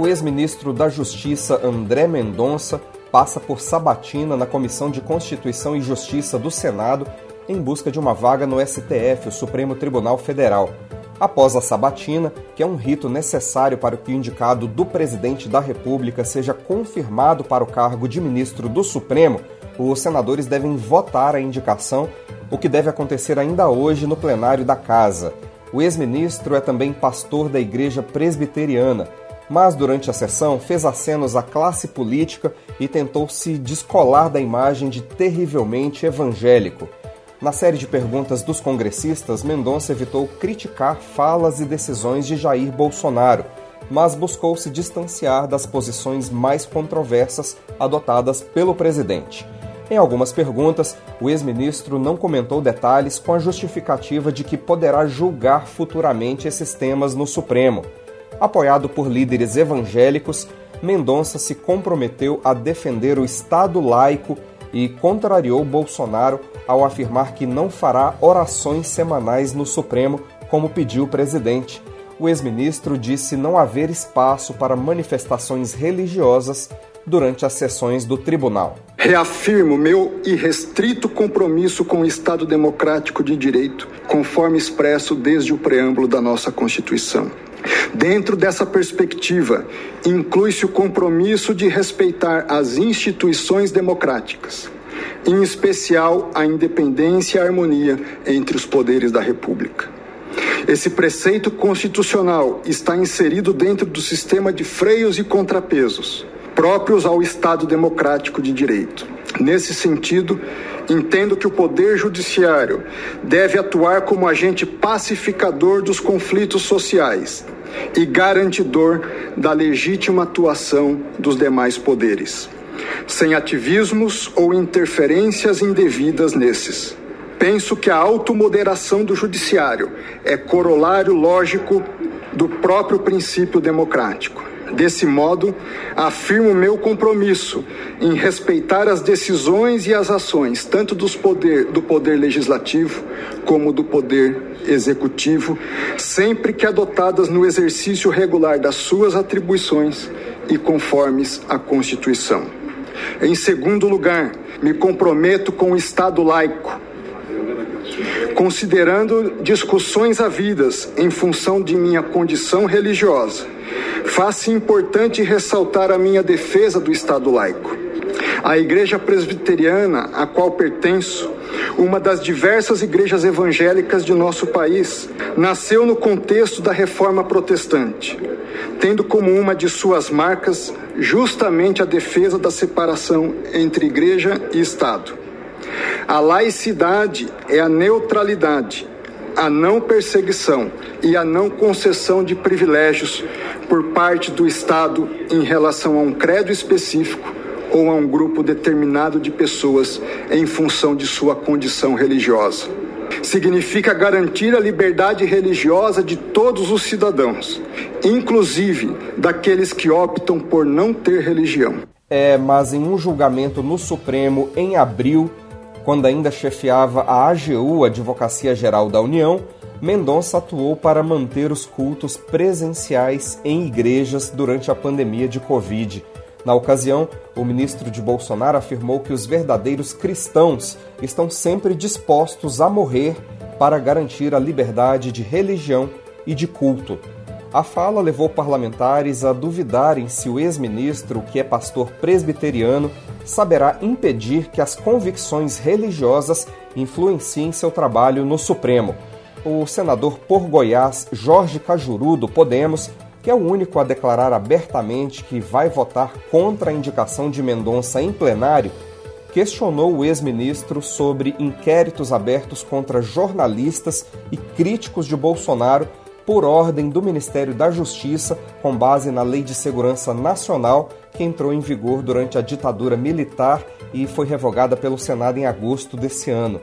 O ex-ministro da Justiça André Mendonça passa por sabatina na Comissão de Constituição e Justiça do Senado em busca de uma vaga no STF, o Supremo Tribunal Federal. Após a sabatina, que é um rito necessário para que o indicado do presidente da República seja confirmado para o cargo de ministro do Supremo, os senadores devem votar a indicação, o que deve acontecer ainda hoje no plenário da Casa. O ex-ministro é também pastor da Igreja Presbiteriana, mas durante a sessão fez acenos à classe política e tentou se descolar da imagem de terrivelmente evangélico. Na série de perguntas dos congressistas, Mendonça evitou criticar falas e decisões de Jair Bolsonaro, mas buscou se distanciar das posições mais controversas adotadas pelo presidente. Em algumas perguntas, o ex-ministro não comentou detalhes com a justificativa de que poderá julgar futuramente esses temas no Supremo. Apoiado por líderes evangélicos, Mendonça se comprometeu a defender o Estado laico e contrariou Bolsonaro ao afirmar que não fará orações semanais no Supremo, como pediu o presidente. O ex-ministro disse não haver espaço para manifestações religiosas durante as sessões do tribunal. Reafirmo meu irrestrito compromisso com o Estado democrático de direito, conforme expresso desde o preâmbulo da nossa Constituição. Dentro dessa perspectiva, inclui-se o compromisso de respeitar as instituições democráticas, em especial a independência e a harmonia entre os poderes da República. Esse preceito constitucional está inserido dentro do sistema de freios e contrapesos próprios ao Estado democrático de direito. Nesse sentido, entendo que o Poder Judiciário deve atuar como agente pacificador dos conflitos sociais e garantidor da legítima atuação dos demais poderes, sem ativismos ou interferências indevidas nesses. Penso que a automoderação do Judiciário é corolário lógico do próprio princípio democrático. Desse modo, afirmo meu compromisso em respeitar as decisões e as ações tanto dos poder, do poder legislativo como do poder executivo, sempre que adotadas no exercício regular das suas atribuições e conformes à Constituição. Em segundo lugar, me comprometo com o Estado laico, considerando discussões havidas em função de minha condição religiosa. Faz-se importante ressaltar a minha defesa do Estado laico. A Igreja Presbiteriana, a qual pertenço, uma das diversas igrejas evangélicas de nosso país, nasceu no contexto da reforma protestante, tendo como uma de suas marcas justamente a defesa da separação entre igreja e Estado. A laicidade é a neutralidade, a não perseguição e a não concessão de privilégios por parte do Estado em relação a um credo específico ou a um grupo determinado de pessoas em função de sua condição religiosa. Significa garantir a liberdade religiosa de todos os cidadãos, inclusive daqueles que optam por não ter religião. É, mas em um julgamento no Supremo em abril, quando ainda chefiava a AGU, Advocacia Geral da União, Mendonça atuou para manter os cultos presenciais em igrejas durante a pandemia de Covid. Na ocasião, o ministro de Bolsonaro afirmou que os verdadeiros cristãos estão sempre dispostos a morrer para garantir a liberdade de religião e de culto. A fala levou parlamentares a duvidarem se o ex-ministro, que é pastor presbiteriano, saberá impedir que as convicções religiosas influenciem seu trabalho no Supremo. O senador por Goiás, Jorge Cajuru, do Podemos, que é o único a declarar abertamente que vai votar contra a indicação de Mendonça em plenário, questionou o ex-ministro sobre inquéritos abertos contra jornalistas e críticos de Bolsonaro por ordem do Ministério da Justiça, com base na Lei de Segurança Nacional, que entrou em vigor durante a ditadura militar e foi revogada pelo Senado em agosto desse ano.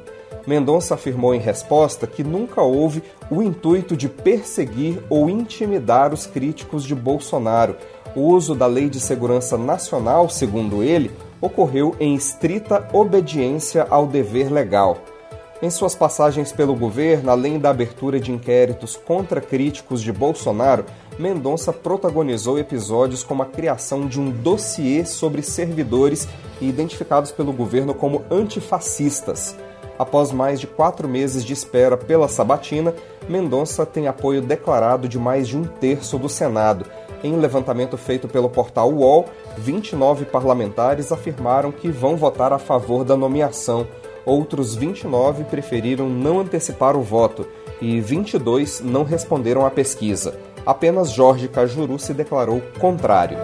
Mendonça afirmou em resposta que nunca houve o intuito de perseguir ou intimidar os críticos de Bolsonaro. O uso da Lei de Segurança Nacional, segundo ele, ocorreu em estrita obediência ao dever legal. Em suas passagens pelo governo, além da abertura de inquéritos contra críticos de Bolsonaro, Mendonça protagonizou episódios como a criação de um dossiê sobre servidores identificados pelo governo como antifascistas. Após mais de quatro meses de espera pela sabatina, Mendonça tem apoio declarado de mais de um terço do Senado. Em um levantamento feito pelo portal UOL, 29 parlamentares afirmaram que vão votar a favor da nomeação. Outros 29 preferiram não antecipar o voto e 22 não responderam à pesquisa. Apenas Jorge Cajuru se declarou contrário.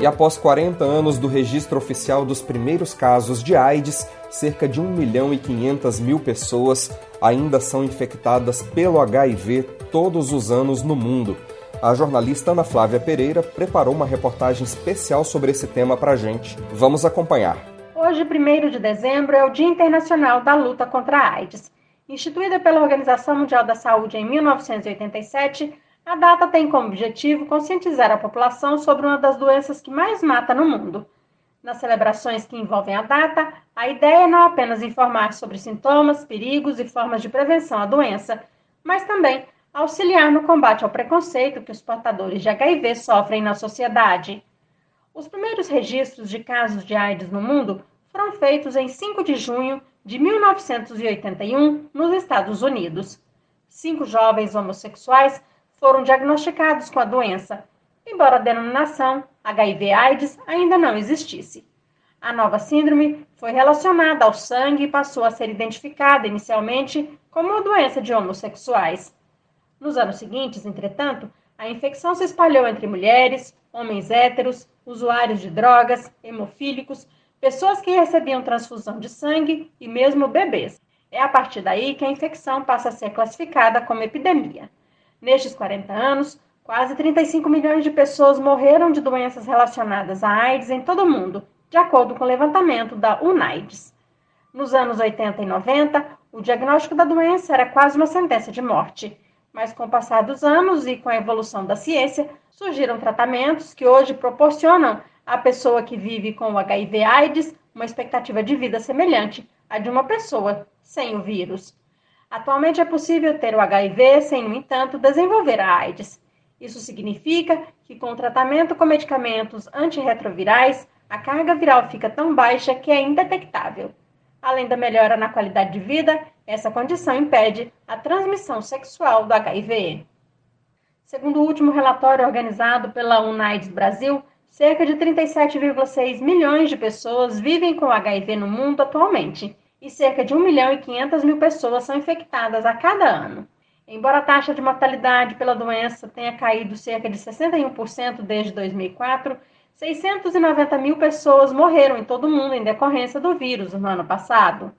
E após 40 anos do registro oficial dos primeiros casos de AIDS, cerca de 1 milhão e 500 mil pessoas ainda são infectadas pelo HIV todos os anos no mundo. A jornalista Ana Flávia Pereira preparou uma reportagem especial sobre esse tema para gente. Vamos acompanhar. Hoje, 1 de dezembro, é o Dia Internacional da Luta contra a AIDS. Instituída pela Organização Mundial da Saúde em 1987, a data tem como objetivo conscientizar a população sobre uma das doenças que mais mata no mundo. Nas celebrações que envolvem a data, a ideia é não apenas informar sobre sintomas, perigos e formas de prevenção à doença, mas também auxiliar no combate ao preconceito que os portadores de HIV sofrem na sociedade. Os primeiros registros de casos de AIDS no mundo foram feitos em 5 de junho de 1981 nos Estados Unidos. Cinco jovens homossexuais foram diagnosticados com a doença, embora a denominação HIV-AIDS ainda não existisse. A nova síndrome foi relacionada ao sangue e passou a ser identificada inicialmente como uma doença de homossexuais. Nos anos seguintes, entretanto, a infecção se espalhou entre mulheres, homens héteros, usuários de drogas, hemofílicos, pessoas que recebiam transfusão de sangue e mesmo bebês. É a partir daí que a infecção passa a ser classificada como epidemia. Nestes 40 anos, quase 35 milhões de pessoas morreram de doenças relacionadas à AIDS em todo o mundo, de acordo com o levantamento da UNAIDS. Nos anos 80 e 90, o diagnóstico da doença era quase uma sentença de morte. Mas com o passar dos anos e com a evolução da ciência, surgiram tratamentos que hoje proporcionam à pessoa que vive com HIV/AIDS uma expectativa de vida semelhante à de uma pessoa sem o vírus. Atualmente é possível ter o HIV sem, no entanto, desenvolver a AIDS. Isso significa que, com o tratamento com medicamentos antirretrovirais, a carga viral fica tão baixa que é indetectável. Além da melhora na qualidade de vida, essa condição impede a transmissão sexual do HIV. Segundo o último relatório organizado pela UNAIDS Brasil, cerca de 37,6 milhões de pessoas vivem com HIV no mundo atualmente e cerca de 1 milhão e 500 mil pessoas são infectadas a cada ano. Embora a taxa de mortalidade pela doença tenha caído cerca de 61% desde 2004, 690 mil pessoas morreram em todo o mundo em decorrência do vírus no ano passado.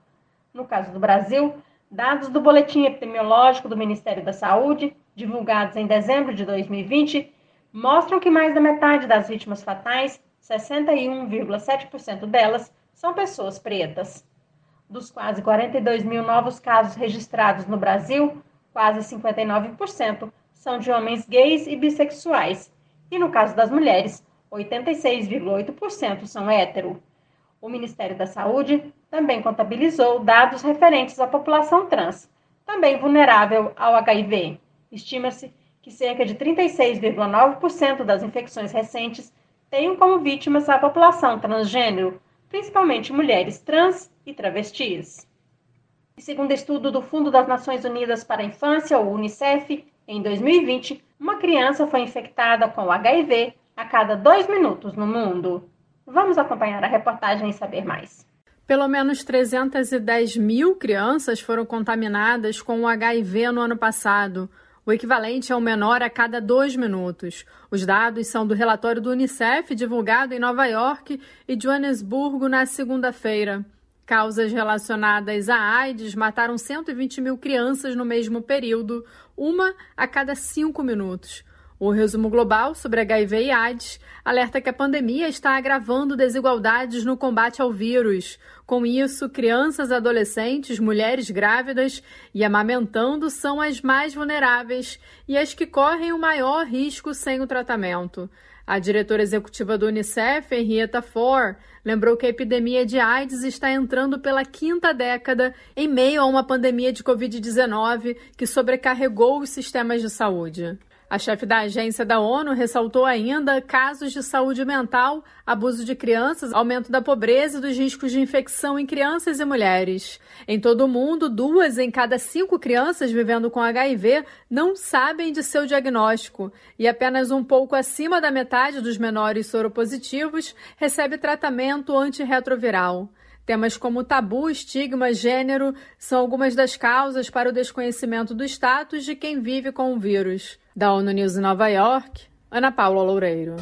No caso do Brasil, dados do Boletim Epidemiológico do Ministério da Saúde, divulgados em dezembro de 2020, mostram que mais da metade das vítimas fatais, 61,7% delas, são pessoas pretas. Dos quase 42 mil novos casos registrados no Brasil, quase 59% são de homens gays e bissexuais, e no caso das mulheres, 86,8% são hétero. O Ministério da Saúde também contabilizou dados referentes à população trans, também vulnerável ao HIV. Estima-se que cerca de 36,9% das infecções recentes tenham como vítimas a população transgênero, principalmente mulheres trans e travestis. segundo estudo do Fundo das Nações Unidas para a Infância, o UNICEF, em 2020, uma criança foi infectada com HIV a cada dois minutos no mundo. Vamos acompanhar a reportagem e saber mais. Pelo menos 310 mil crianças foram contaminadas com o HIV no ano passado, o equivalente a um menor a cada dois minutos. Os dados são do relatório do Unicef, divulgado em Nova York e Joanesburgo na segunda-feira. Causas relacionadas à AIDS mataram 120 mil crianças no mesmo período, uma a cada cinco minutos. O resumo global sobre HIV e AIDS alerta que a pandemia está agravando desigualdades no combate ao vírus. Com isso, crianças, adolescentes, mulheres grávidas e amamentando são as mais vulneráveis e as que correm o maior risco sem o tratamento. A diretora executiva do Unicef, Henrietta Fore, lembrou que a epidemia de AIDS está entrando pela quinta década em meio a uma pandemia de Covid-19 que sobrecarregou os sistemas de saúde. A chefe da agência da ONU ressaltou ainda casos de saúde mental, abuso de crianças, aumento da pobreza e dos riscos de infecção em crianças e mulheres. Em todo o mundo, duas em cada cinco crianças vivendo com HIV não sabem de seu diagnóstico e apenas um pouco acima da metade dos menores soropositivos recebe tratamento antirretroviral. Temas como tabu, estigma, gênero são algumas das causas para o desconhecimento do status de quem vive com o vírus. Da ONU News em Nova York, Ana Paula Loureiro.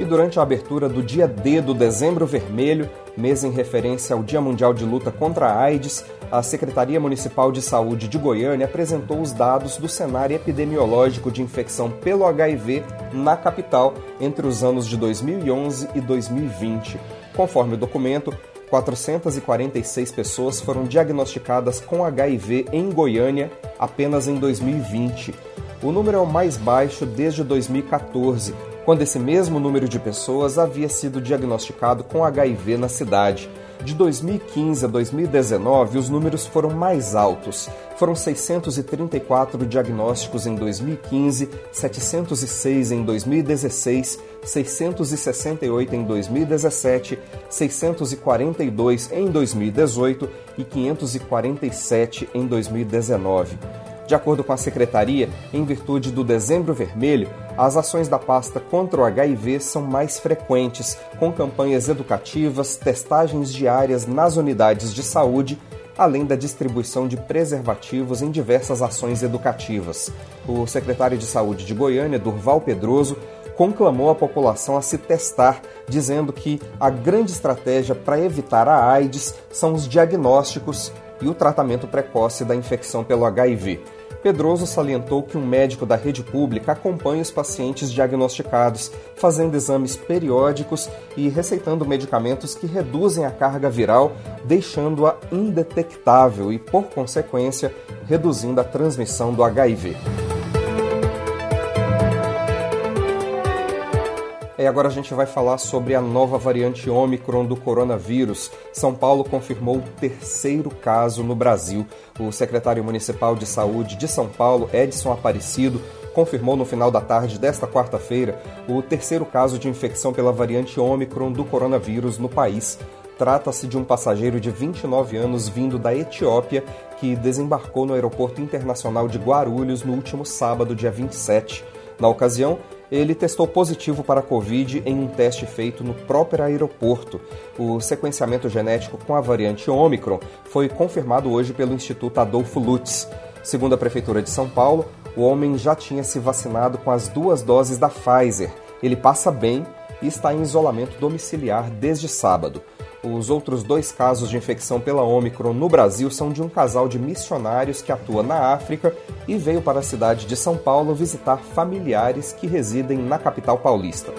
E durante a abertura do dia D do Dezembro Vermelho, mês em referência ao Dia Mundial de Luta contra a AIDS, a Secretaria Municipal de Saúde de Goiânia apresentou os dados do cenário epidemiológico de infecção pelo HIV na capital entre os anos de 2011 e 2020. Conforme o documento, 446 pessoas foram diagnosticadas com HIV em Goiânia apenas em 2020. O número é o mais baixo desde 2014, quando esse mesmo número de pessoas havia sido diagnosticado com HIV na cidade. De 2015 a 2019, os números foram mais altos. Foram 634 diagnósticos em 2015, 706 em 2016, 668 em 2017, 642 em 2018 e 547 em 2019. De acordo com a secretaria, em virtude do Dezembro Vermelho, as ações da pasta contra o HIV são mais frequentes, com campanhas educativas, testagens diárias nas unidades de saúde, além da distribuição de preservativos em diversas ações educativas. O secretário de Saúde de Goiânia, Durval Pedroso, conclamou a população a se testar, dizendo que a grande estratégia para evitar a AIDS são os diagnósticos e o tratamento precoce da infecção pelo HIV. Pedroso salientou que um médico da rede pública acompanha os pacientes diagnosticados, fazendo exames periódicos e receitando medicamentos que reduzem a carga viral, deixando-a indetectável e, por consequência, reduzindo a transmissão do HIV. E agora a gente vai falar sobre a nova variante Ômicron do coronavírus. São Paulo confirmou o terceiro caso no Brasil. O secretário municipal de saúde de São Paulo, Edson Aparecido, confirmou no final da tarde desta quarta-feira o terceiro caso de infecção pela variante Ômicron do coronavírus no país. Trata-se de um passageiro de 29 anos vindo da Etiópia que desembarcou no Aeroporto Internacional de Guarulhos no último sábado, dia 27. Na ocasião, ele testou positivo para Covid em um teste feito no próprio aeroporto. O sequenciamento genético com a variante Omicron foi confirmado hoje pelo Instituto Adolfo Lutz. Segundo a Prefeitura de São Paulo, o homem já tinha se vacinado com as duas doses da Pfizer. Ele passa bem e está em isolamento domiciliar desde sábado. Os outros dois casos de infecção pela Omicron no Brasil são de um casal de missionários que atua na África e veio para a cidade de São Paulo visitar familiares que residem na capital paulista.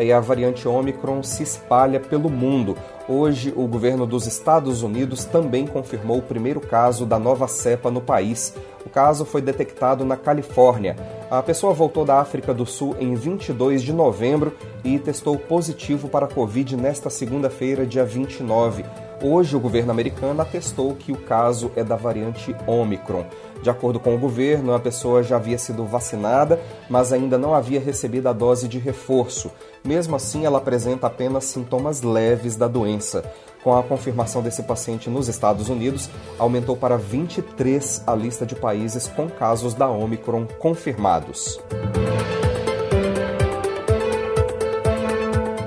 E a variante Omicron se espalha pelo mundo. Hoje, o governo dos Estados Unidos também confirmou o primeiro caso da nova cepa no país. O caso foi detectado na Califórnia. A pessoa voltou da África do Sul em 22 de novembro e testou positivo para a Covid nesta segunda-feira, dia 29. Hoje, o governo americano atestou que o caso é da variante Omicron. De acordo com o governo, a pessoa já havia sido vacinada, mas ainda não havia recebido a dose de reforço. Mesmo assim, ela apresenta apenas sintomas leves da doença. Com a confirmação desse paciente nos Estados Unidos, aumentou para 23 a lista de países com casos da Omicron confirmados.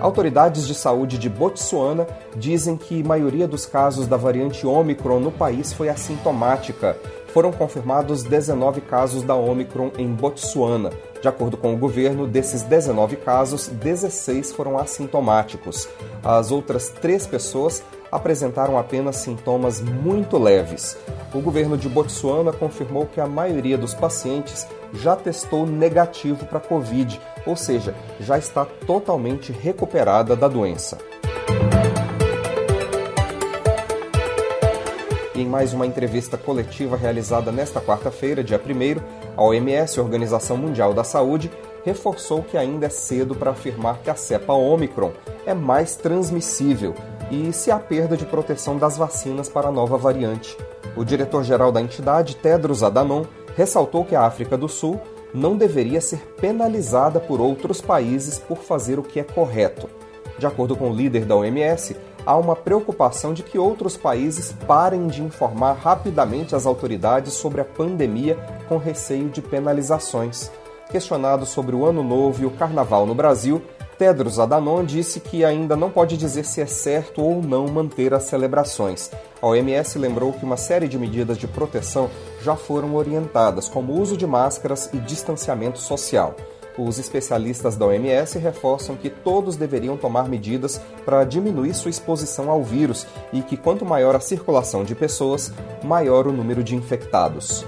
Autoridades de saúde de Botsuana dizem que a maioria dos casos da variante Omicron no país foi assintomática foram confirmados 19 casos da Omicron em Botsuana. De acordo com o governo, desses 19 casos, 16 foram assintomáticos. As outras três pessoas apresentaram apenas sintomas muito leves. O governo de Botsuana confirmou que a maioria dos pacientes já testou negativo para Covid, ou seja, já está totalmente recuperada da doença. em mais uma entrevista coletiva realizada nesta quarta-feira, dia 1, a OMS, Organização Mundial da Saúde, reforçou que ainda é cedo para afirmar que a cepa Omicron é mais transmissível e se há perda de proteção das vacinas para a nova variante. O diretor-geral da entidade, Tedros Adhanom, ressaltou que a África do Sul não deveria ser penalizada por outros países por fazer o que é correto. De acordo com o líder da OMS, há uma preocupação de que outros países parem de informar rapidamente as autoridades sobre a pandemia com receio de penalizações. Questionado sobre o Ano Novo e o Carnaval no Brasil, Tedros Adhanom disse que ainda não pode dizer se é certo ou não manter as celebrações. A OMS lembrou que uma série de medidas de proteção já foram orientadas, como o uso de máscaras e distanciamento social. Os especialistas da OMS reforçam que todos deveriam tomar medidas para diminuir sua exposição ao vírus e que quanto maior a circulação de pessoas, maior o número de infectados.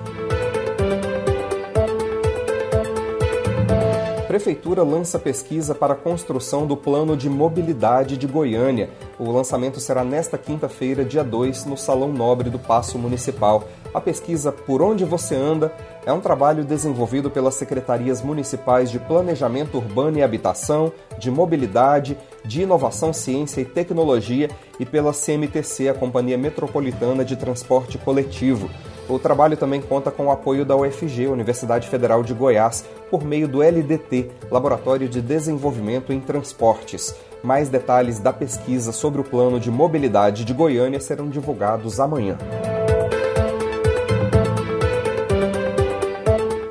Prefeitura lança pesquisa para a construção do Plano de Mobilidade de Goiânia. O lançamento será nesta quinta-feira, dia 2, no Salão Nobre do Paço Municipal. A pesquisa Por Onde Você Anda é um trabalho desenvolvido pelas secretarias municipais de Planejamento Urbano e Habitação, de Mobilidade, de Inovação, Ciência e Tecnologia e pela CMTC, a Companhia Metropolitana de Transporte Coletivo. O trabalho também conta com o apoio da UFG, Universidade Federal de Goiás, por meio do LDT, Laboratório de Desenvolvimento em Transportes. Mais detalhes da pesquisa sobre o plano de mobilidade de Goiânia serão divulgados amanhã.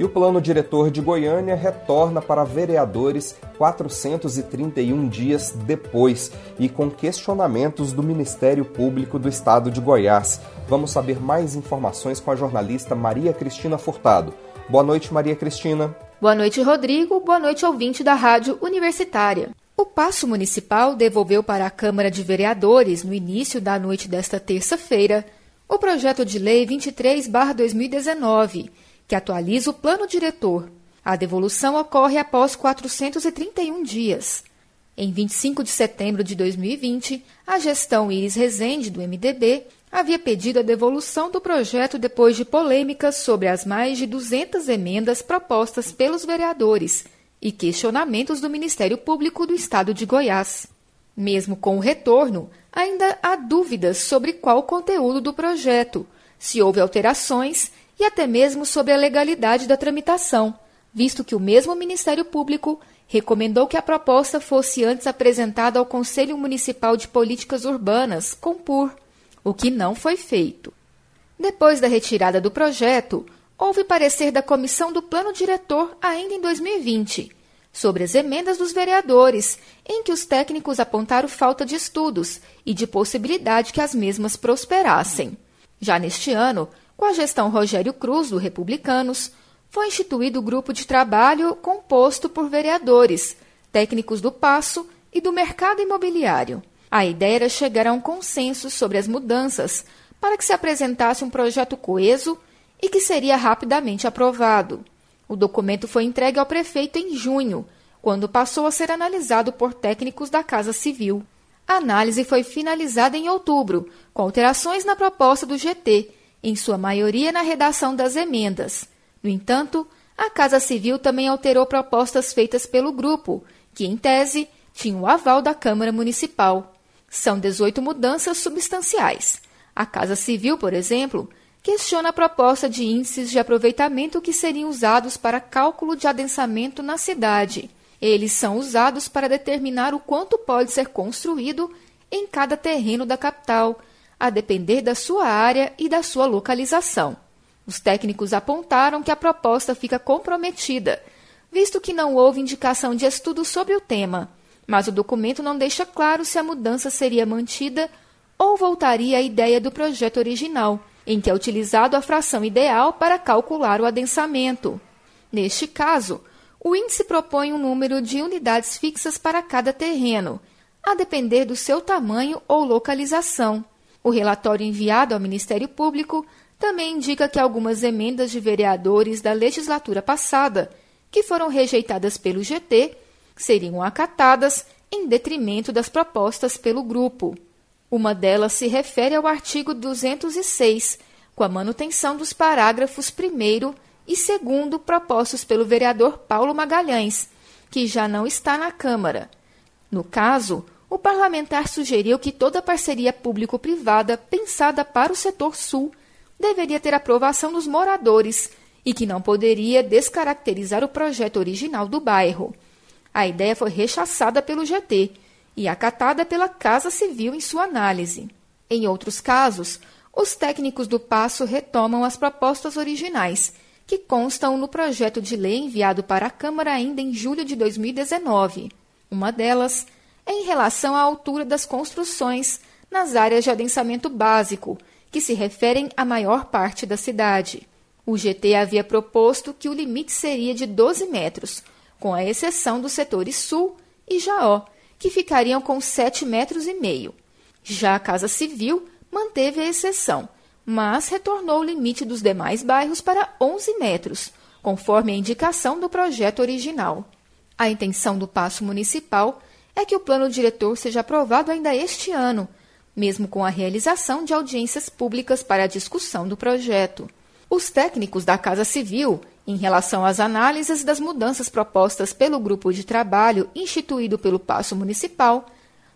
O plano diretor de Goiânia retorna para vereadores 431 dias depois e com questionamentos do Ministério Público do Estado de Goiás. Vamos saber mais informações com a jornalista Maria Cristina Furtado. Boa noite, Maria Cristina. Boa noite, Rodrigo. Boa noite, ouvinte da Rádio Universitária. O Paço Municipal devolveu para a Câmara de Vereadores, no início da noite desta terça-feira, o projeto de lei 23-2019 que atualiza o plano diretor. A devolução ocorre após 431 dias. Em 25 de setembro de 2020, a gestão Iris Rezende, do MDB, havia pedido a devolução do projeto depois de polêmicas sobre as mais de 200 emendas propostas pelos vereadores e questionamentos do Ministério Público do Estado de Goiás. Mesmo com o retorno, ainda há dúvidas sobre qual o conteúdo do projeto, se houve alterações e até mesmo sobre a legalidade da tramitação, visto que o mesmo Ministério Público recomendou que a proposta fosse antes apresentada ao Conselho Municipal de Políticas Urbanas, COMPUR, o que não foi feito. Depois da retirada do projeto, houve parecer da Comissão do Plano Diretor ainda em 2020, sobre as emendas dos vereadores, em que os técnicos apontaram falta de estudos e de possibilidade que as mesmas prosperassem. Já neste ano, com a gestão Rogério Cruz, do Republicanos, foi instituído o grupo de trabalho composto por vereadores, técnicos do Passo e do mercado imobiliário. A ideia era chegar a um consenso sobre as mudanças para que se apresentasse um projeto coeso e que seria rapidamente aprovado. O documento foi entregue ao prefeito em junho, quando passou a ser analisado por técnicos da Casa Civil. A análise foi finalizada em outubro, com alterações na proposta do GT, em sua maioria na redação das emendas. No entanto, a Casa Civil também alterou propostas feitas pelo grupo, que, em tese, tinham o aval da Câmara Municipal. São 18 mudanças substanciais. A Casa Civil, por exemplo, questiona a proposta de índices de aproveitamento que seriam usados para cálculo de adensamento na cidade. Eles são usados para determinar o quanto pode ser construído em cada terreno da capital, a depender da sua área e da sua localização. Os técnicos apontaram que a proposta fica comprometida, visto que não houve indicação de estudo sobre o tema, mas o documento não deixa claro se a mudança seria mantida ou voltaria à ideia do projeto original, em que é utilizado a fração ideal para calcular o adensamento. Neste caso, o índice propõe um número de unidades fixas para cada terreno, a depender do seu tamanho ou localização. O relatório enviado ao Ministério Público também indica que algumas emendas de vereadores da legislatura passada, que foram rejeitadas pelo GT, seriam acatadas em detrimento das propostas pelo grupo. Uma delas se refere ao artigo 206, com a manutenção dos parágrafos 1 e 2 propostos pelo vereador Paulo Magalhães, que já não está na Câmara. No caso, o parlamentar sugeriu que toda parceria público-privada pensada para o setor sul deveria ter aprovação dos moradores e que não poderia descaracterizar o projeto original do bairro. A ideia foi rechaçada pelo GT e acatada pela Casa Civil em sua análise. Em outros casos, os técnicos do Passo retomam as propostas originais, que constam no projeto de lei enviado para a Câmara ainda em julho de 2019. Uma delas em relação à altura das construções nas áreas de adensamento básico, que se referem à maior parte da cidade. O GT havia proposto que o limite seria de 12 metros, com a exceção dos setores sul e Jaó, que ficariam com 7 metros e meio. Já a Casa Civil manteve a exceção, mas retornou o limite dos demais bairros para 11 metros, conforme a indicação do projeto original. A intenção do passo municipal é que o plano diretor seja aprovado ainda este ano, mesmo com a realização de audiências públicas para a discussão do projeto. Os técnicos da Casa Civil, em relação às análises das mudanças propostas pelo grupo de trabalho instituído pelo Paço Municipal,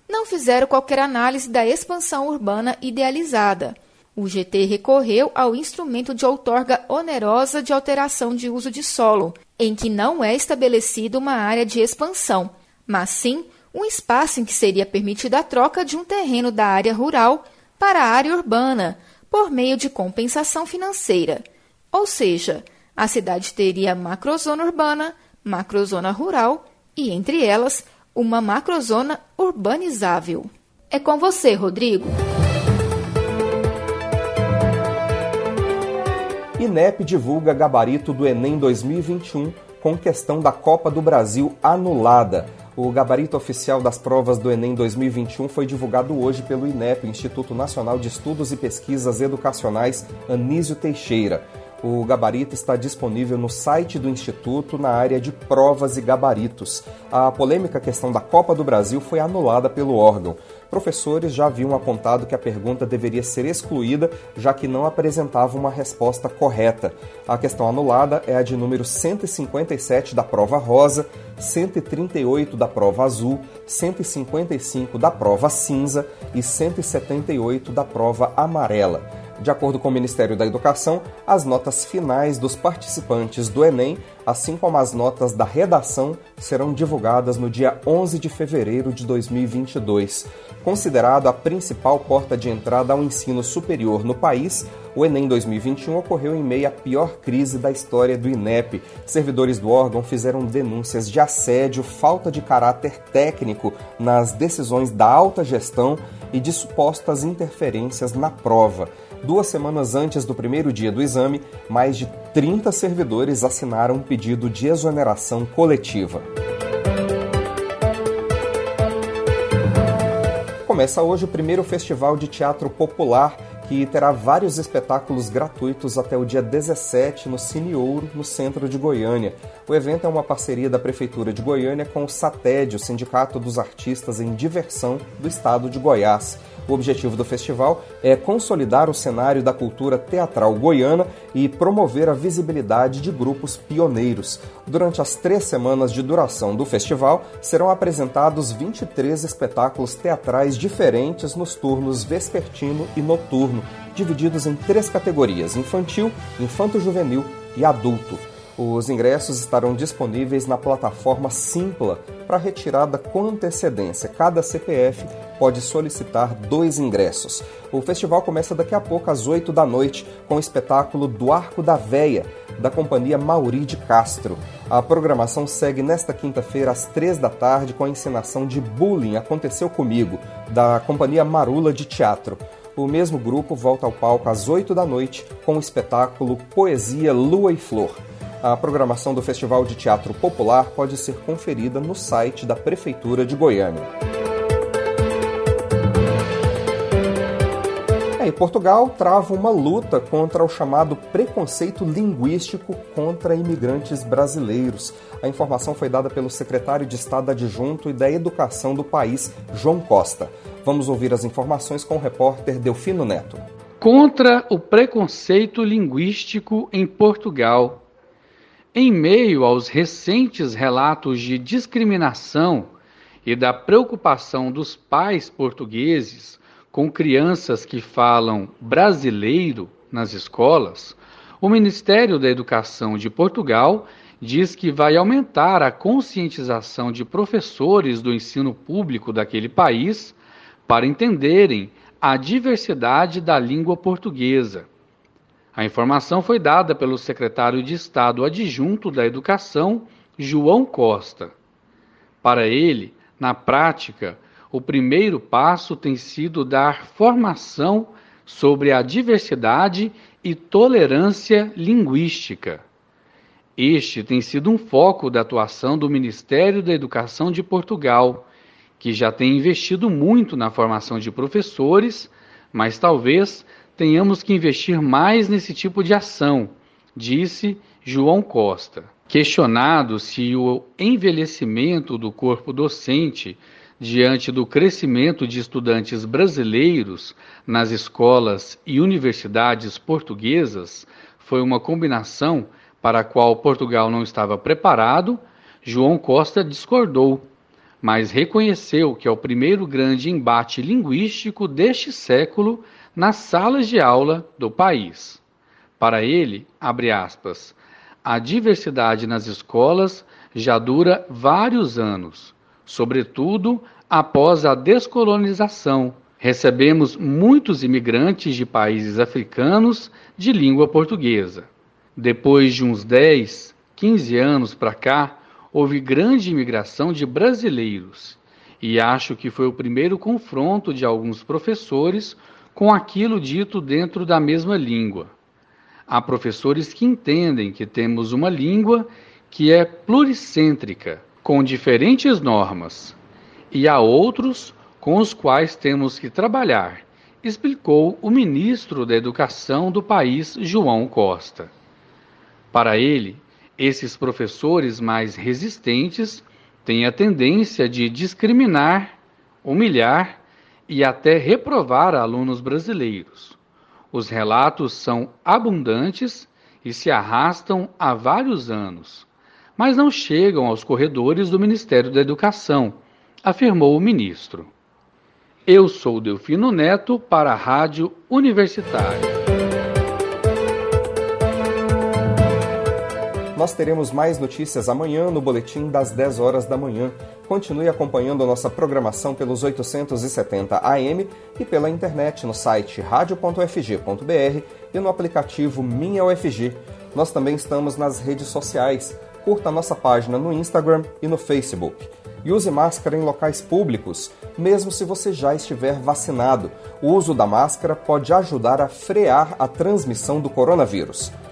não fizeram qualquer análise da expansão urbana idealizada. O GT recorreu ao instrumento de outorga onerosa de alteração de uso de solo, em que não é estabelecida uma área de expansão, mas sim um espaço em que seria permitida a troca de um terreno da área rural para a área urbana, por meio de compensação financeira. Ou seja, a cidade teria macrozona urbana, macrozona rural e, entre elas, uma macrozona urbanizável. É com você, Rodrigo. INEP divulga gabarito do Enem 2021 com questão da Copa do Brasil anulada. O gabarito oficial das provas do Enem 2021 foi divulgado hoje pelo INEP, Instituto Nacional de Estudos e Pesquisas Educacionais Anísio Teixeira. O gabarito está disponível no site do Instituto na área de provas e gabaritos. A polêmica questão da Copa do Brasil foi anulada pelo órgão professores já haviam apontado que a pergunta deveria ser excluída, já que não apresentava uma resposta correta. A questão anulada é a de número 157 da prova rosa, 138 da prova azul, 155 da prova cinza e 178 da prova amarela. De acordo com o Ministério da Educação, as notas finais dos participantes do Enem, assim como as notas da redação, serão divulgadas no dia 11 de fevereiro de 2022. Considerado a principal porta de entrada ao ensino superior no país, o Enem 2021 ocorreu em meio à pior crise da história do INEP. Servidores do órgão fizeram denúncias de assédio, falta de caráter técnico nas decisões da alta gestão e de supostas interferências na prova. Duas semanas antes do primeiro dia do exame, mais de 30 servidores assinaram um pedido de exoneração coletiva. Começa hoje o primeiro Festival de Teatro Popular, que terá vários espetáculos gratuitos até o dia 17 no Cine Ouro, no centro de Goiânia. O evento é uma parceria da Prefeitura de Goiânia com o SATED, o Sindicato dos Artistas em Diversão do Estado de Goiás. O objetivo do festival é consolidar o cenário da cultura teatral goiana e promover a visibilidade de grupos pioneiros. Durante as três semanas de duração do festival, serão apresentados 23 espetáculos teatrais diferentes nos turnos vespertino e noturno, divididos em três categorias: infantil, infanto-juvenil e adulto. Os ingressos estarão disponíveis na plataforma Simpla para retirada com antecedência. Cada CPF pode solicitar dois ingressos. O festival começa daqui a pouco às 8 da noite com o espetáculo do Arco da Véia, da companhia Mauri de Castro. A programação segue nesta quinta-feira às 3 da tarde com a encenação de Bullying Aconteceu Comigo, da companhia Marula de Teatro. o mesmo grupo volta ao palco às 8 da noite com o espetáculo Poesia Lua e Flor. A programação do Festival de Teatro Popular pode ser conferida no site da Prefeitura de Goiânia. É, e Portugal trava uma luta contra o chamado preconceito linguístico contra imigrantes brasileiros. A informação foi dada pelo secretário de Estado adjunto e da Educação do país, João Costa. Vamos ouvir as informações com o repórter Delfino Neto. Contra o preconceito linguístico em Portugal. Em meio aos recentes relatos de discriminação e da preocupação dos pais portugueses com crianças que falam brasileiro nas escolas, o Ministério da Educação de Portugal diz que vai aumentar a conscientização de professores do ensino público daquele país para entenderem a diversidade da língua portuguesa. A informação foi dada pelo secretário de Estado adjunto da Educação, João Costa. Para ele, na prática, o primeiro passo tem sido dar formação sobre a diversidade e tolerância linguística. Este tem sido um foco da atuação do Ministério da Educação de Portugal que já tem investido muito na formação de professores, mas talvez tenhamos que investir mais nesse tipo de ação, disse João Costa. Questionado se o envelhecimento do corpo docente diante do crescimento de estudantes brasileiros nas escolas e universidades portuguesas foi uma combinação para a qual Portugal não estava preparado, João Costa discordou mas reconheceu que é o primeiro grande embate linguístico deste século nas salas de aula do país. Para ele, abre aspas, a diversidade nas escolas já dura vários anos, sobretudo após a descolonização. Recebemos muitos imigrantes de países africanos de língua portuguesa. Depois de uns 10, 15 anos para cá, houve grande imigração de brasileiros, e acho que foi o primeiro confronto de alguns professores com aquilo dito dentro da mesma língua. Há professores que entendem que temos uma língua que é pluricêntrica, com diferentes normas, e há outros com os quais temos que trabalhar, explicou o ministro da Educação do país, João Costa. Para ele, esses professores mais resistentes têm a tendência de discriminar, humilhar e até reprovar alunos brasileiros. Os relatos são abundantes e se arrastam há vários anos, mas não chegam aos corredores do Ministério da Educação, afirmou o ministro. Eu sou Delfino Neto para a Rádio Universitária. Nós teremos mais notícias amanhã no boletim das 10 horas da manhã. Continue acompanhando nossa programação pelos 870 AM e pela internet no site radio.fg.br e no aplicativo Minha UFG. Nós também estamos nas redes sociais. Curta nossa página no Instagram e no Facebook. E use máscara em locais públicos, mesmo se você já estiver vacinado. O uso da máscara pode ajudar a frear a transmissão do coronavírus.